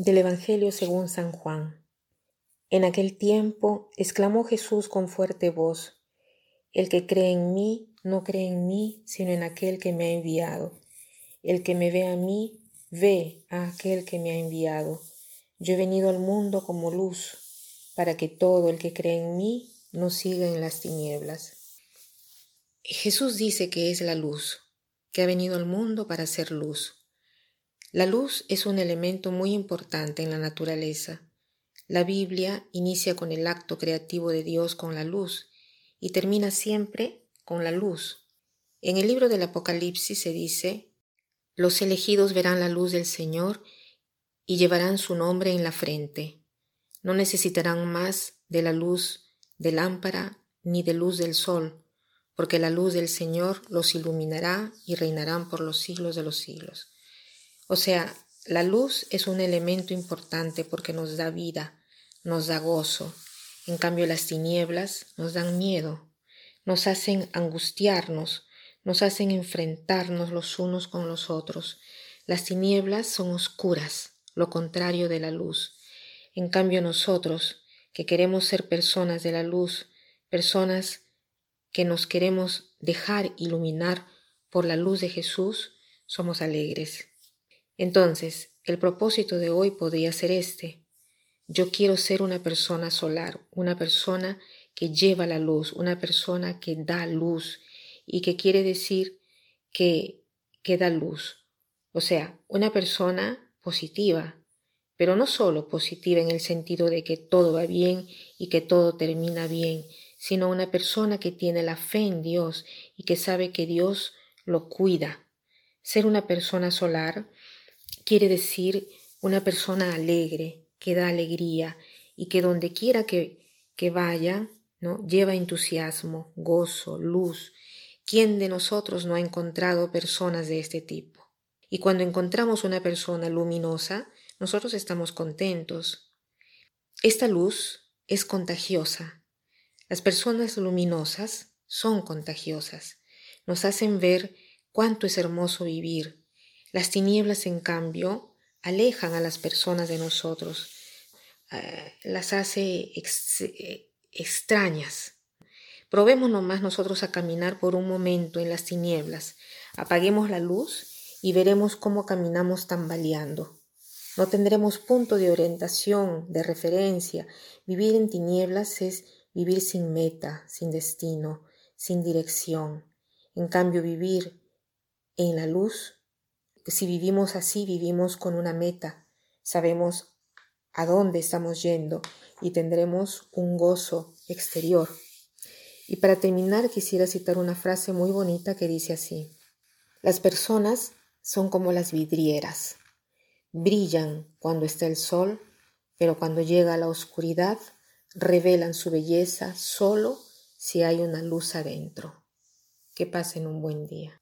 Del Evangelio según San Juan. En aquel tiempo exclamó Jesús con fuerte voz, El que cree en mí, no cree en mí, sino en aquel que me ha enviado. El que me ve a mí, ve a aquel que me ha enviado. Yo he venido al mundo como luz, para que todo el que cree en mí no siga en las tinieblas. Jesús dice que es la luz, que ha venido al mundo para ser luz. La luz es un elemento muy importante en la naturaleza. La Biblia inicia con el acto creativo de Dios con la luz y termina siempre con la luz. En el libro del Apocalipsis se dice, los elegidos verán la luz del Señor y llevarán su nombre en la frente. No necesitarán más de la luz de lámpara ni de luz del sol, porque la luz del Señor los iluminará y reinarán por los siglos de los siglos. O sea, la luz es un elemento importante porque nos da vida, nos da gozo. En cambio, las tinieblas nos dan miedo, nos hacen angustiarnos, nos hacen enfrentarnos los unos con los otros. Las tinieblas son oscuras, lo contrario de la luz. En cambio, nosotros, que queremos ser personas de la luz, personas que nos queremos dejar iluminar por la luz de Jesús, somos alegres. Entonces, el propósito de hoy podría ser este. Yo quiero ser una persona solar, una persona que lleva la luz, una persona que da luz y que quiere decir que, que da luz. O sea, una persona positiva, pero no solo positiva en el sentido de que todo va bien y que todo termina bien, sino una persona que tiene la fe en Dios y que sabe que Dios lo cuida. Ser una persona solar quiere decir una persona alegre, que da alegría y que donde quiera que, que vaya, ¿no? lleva entusiasmo, gozo, luz. ¿Quién de nosotros no ha encontrado personas de este tipo? Y cuando encontramos una persona luminosa, nosotros estamos contentos. Esta luz es contagiosa. Las personas luminosas son contagiosas. Nos hacen ver cuánto es hermoso vivir, las tinieblas, en cambio, alejan a las personas de nosotros, eh, las hace eh, extrañas. Probemos nomás nosotros a caminar por un momento en las tinieblas. Apaguemos la luz y veremos cómo caminamos tambaleando. No tendremos punto de orientación, de referencia. Vivir en tinieblas es vivir sin meta, sin destino, sin dirección. En cambio, vivir en la luz si vivimos así, vivimos con una meta, sabemos a dónde estamos yendo y tendremos un gozo exterior. Y para terminar quisiera citar una frase muy bonita que dice así, las personas son como las vidrieras, brillan cuando está el sol, pero cuando llega la oscuridad revelan su belleza solo si hay una luz adentro. Que pasen un buen día.